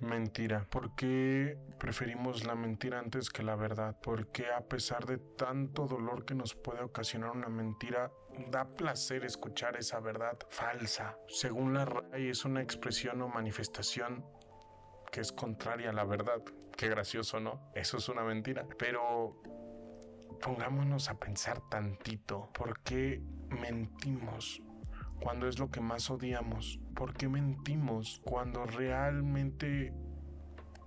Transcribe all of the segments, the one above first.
Mentira. ¿Por qué preferimos la mentira antes que la verdad? ¿Por qué a pesar de tanto dolor que nos puede ocasionar una mentira, da placer escuchar esa verdad falsa? Según la RAI es una expresión o manifestación que es contraria a la verdad. Qué gracioso, ¿no? Eso es una mentira. Pero pongámonos a pensar tantito. ¿Por qué mentimos? Cuando es lo que más odiamos? ¿Por qué mentimos cuando realmente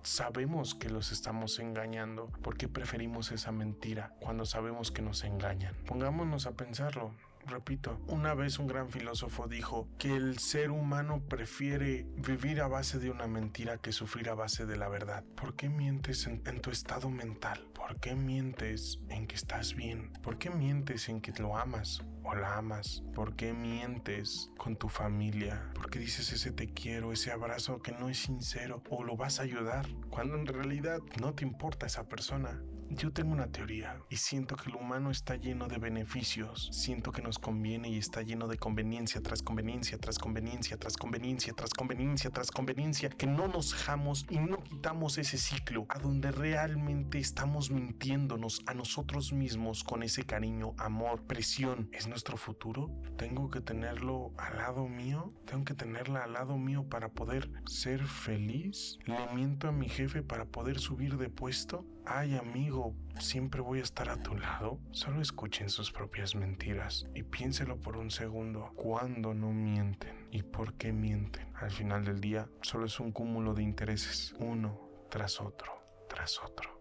sabemos que los estamos engañando? ¿Por qué preferimos esa mentira cuando sabemos que nos engañan? Pongámonos a pensarlo. Repito, una vez un gran filósofo dijo que el ser humano prefiere vivir a base de una mentira que sufrir a base de la verdad. ¿Por qué mientes en, tu estado mental? ¿Por qué mientes en que estás bien? ¿Por qué mientes en que lo amas o la amas? ¿Por qué mientes con tu familia? ¿Por qué dices ese te quiero, ese abrazo que no es sincero o lo vas a ayudar cuando en realidad no te importa esa persona? Yo tengo una teoría y siento que el humano está lleno de beneficios, siento que nos conviene y está lleno de conveniencia tras conveniencia, tras conveniencia, tras conveniencia, tras conveniencia, tras conveniencia, que no nos dejamos y no quitamos ese ciclo a donde realmente estamos mintiéndonos a nosotros mismos con ese cariño, amor, presión. ¿Es nuestro futuro? ¿Tengo que tenerlo al lado mío? ¿Tengo que tenerla al lado mío para poder ser feliz? ¿Le miento a mi jefe para poder subir de puesto? Ay amigo, siempre voy a estar a tu lado. Solo escuchen sus propias mentiras y piénselo por un segundo. ¿Cuándo no mienten? ¿Y por qué mienten? Al final del día, solo es un cúmulo de intereses, uno tras otro, tras otro.